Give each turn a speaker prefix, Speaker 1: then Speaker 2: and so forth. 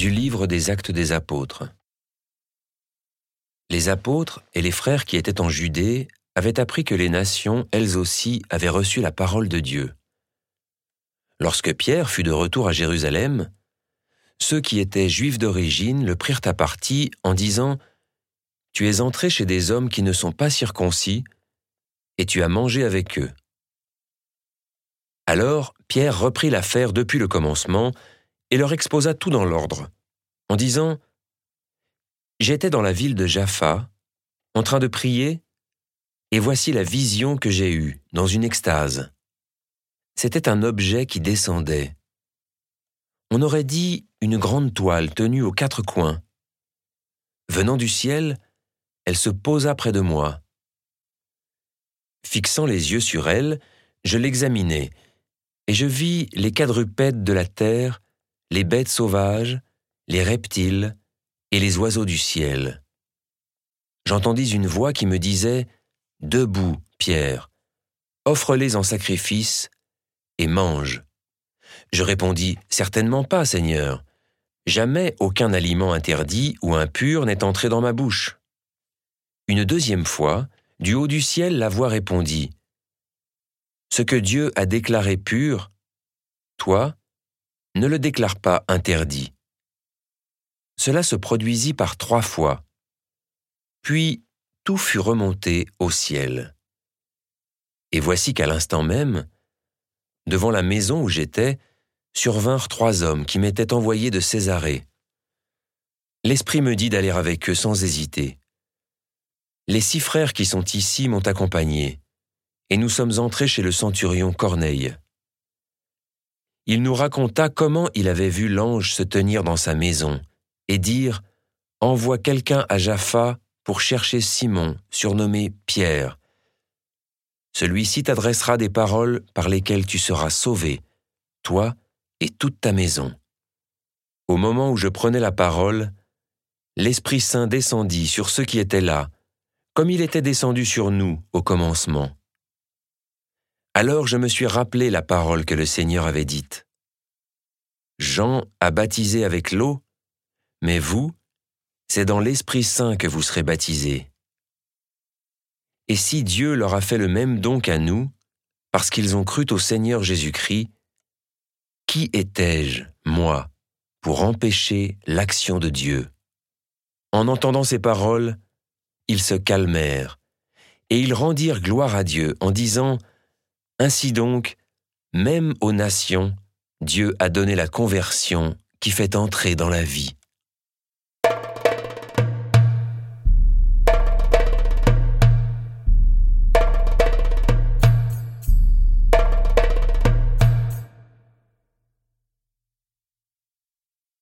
Speaker 1: du livre des actes des apôtres. Les apôtres et les frères qui étaient en Judée avaient appris que les nations, elles aussi, avaient reçu la parole de Dieu. Lorsque Pierre fut de retour à Jérusalem, ceux qui étaient juifs d'origine le prirent à partie en disant Tu es entré chez des hommes qui ne sont pas circoncis, et tu as mangé avec eux. Alors Pierre reprit l'affaire depuis le commencement et leur exposa tout dans l'ordre, en disant J'étais dans la ville de Jaffa, en train de prier, et voici la vision que j'ai eue dans une extase. C'était un objet qui descendait. On aurait dit une grande toile tenue aux quatre coins. Venant du ciel, elle se posa près de moi. Fixant les yeux sur elle, je l'examinai, et je vis les quadrupèdes de la terre les bêtes sauvages, les reptiles et les oiseaux du ciel. J'entendis une voix qui me disait Debout, Pierre, offre-les en sacrifice et mange. Je répondis Certainement pas, Seigneur. Jamais aucun aliment interdit ou impur n'est entré dans ma bouche. Une deuxième fois, du haut du ciel, la voix répondit Ce que Dieu a déclaré pur, toi, ne le déclare pas interdit. Cela se produisit par trois fois. Puis tout fut remonté au ciel. Et voici qu'à l'instant même, devant la maison où j'étais, survinrent trois hommes qui m'étaient envoyés de Césarée. L'Esprit me dit d'aller avec eux sans hésiter. Les six frères qui sont ici m'ont accompagné, et nous sommes entrés chez le centurion Corneille il nous raconta comment il avait vu l'ange se tenir dans sa maison et dire Envoie quelqu'un à Jaffa pour chercher Simon, surnommé Pierre. Celui-ci t'adressera des paroles par lesquelles tu seras sauvé, toi et toute ta maison. Au moment où je prenais la parole, l'Esprit Saint descendit sur ceux qui étaient là, comme il était descendu sur nous au commencement. Alors je me suis rappelé la parole que le Seigneur avait dite. Jean a baptisé avec l'eau, mais vous, c'est dans l'Esprit Saint que vous serez baptisés. Et si Dieu leur a fait le même don qu'à nous, parce qu'ils ont cru au Seigneur Jésus-Christ, qui étais-je, moi, pour empêcher l'action de Dieu? En entendant ces paroles, ils se calmèrent, et ils rendirent gloire à Dieu en disant ainsi donc, même aux nations, Dieu a donné la conversion qui fait entrer dans la vie.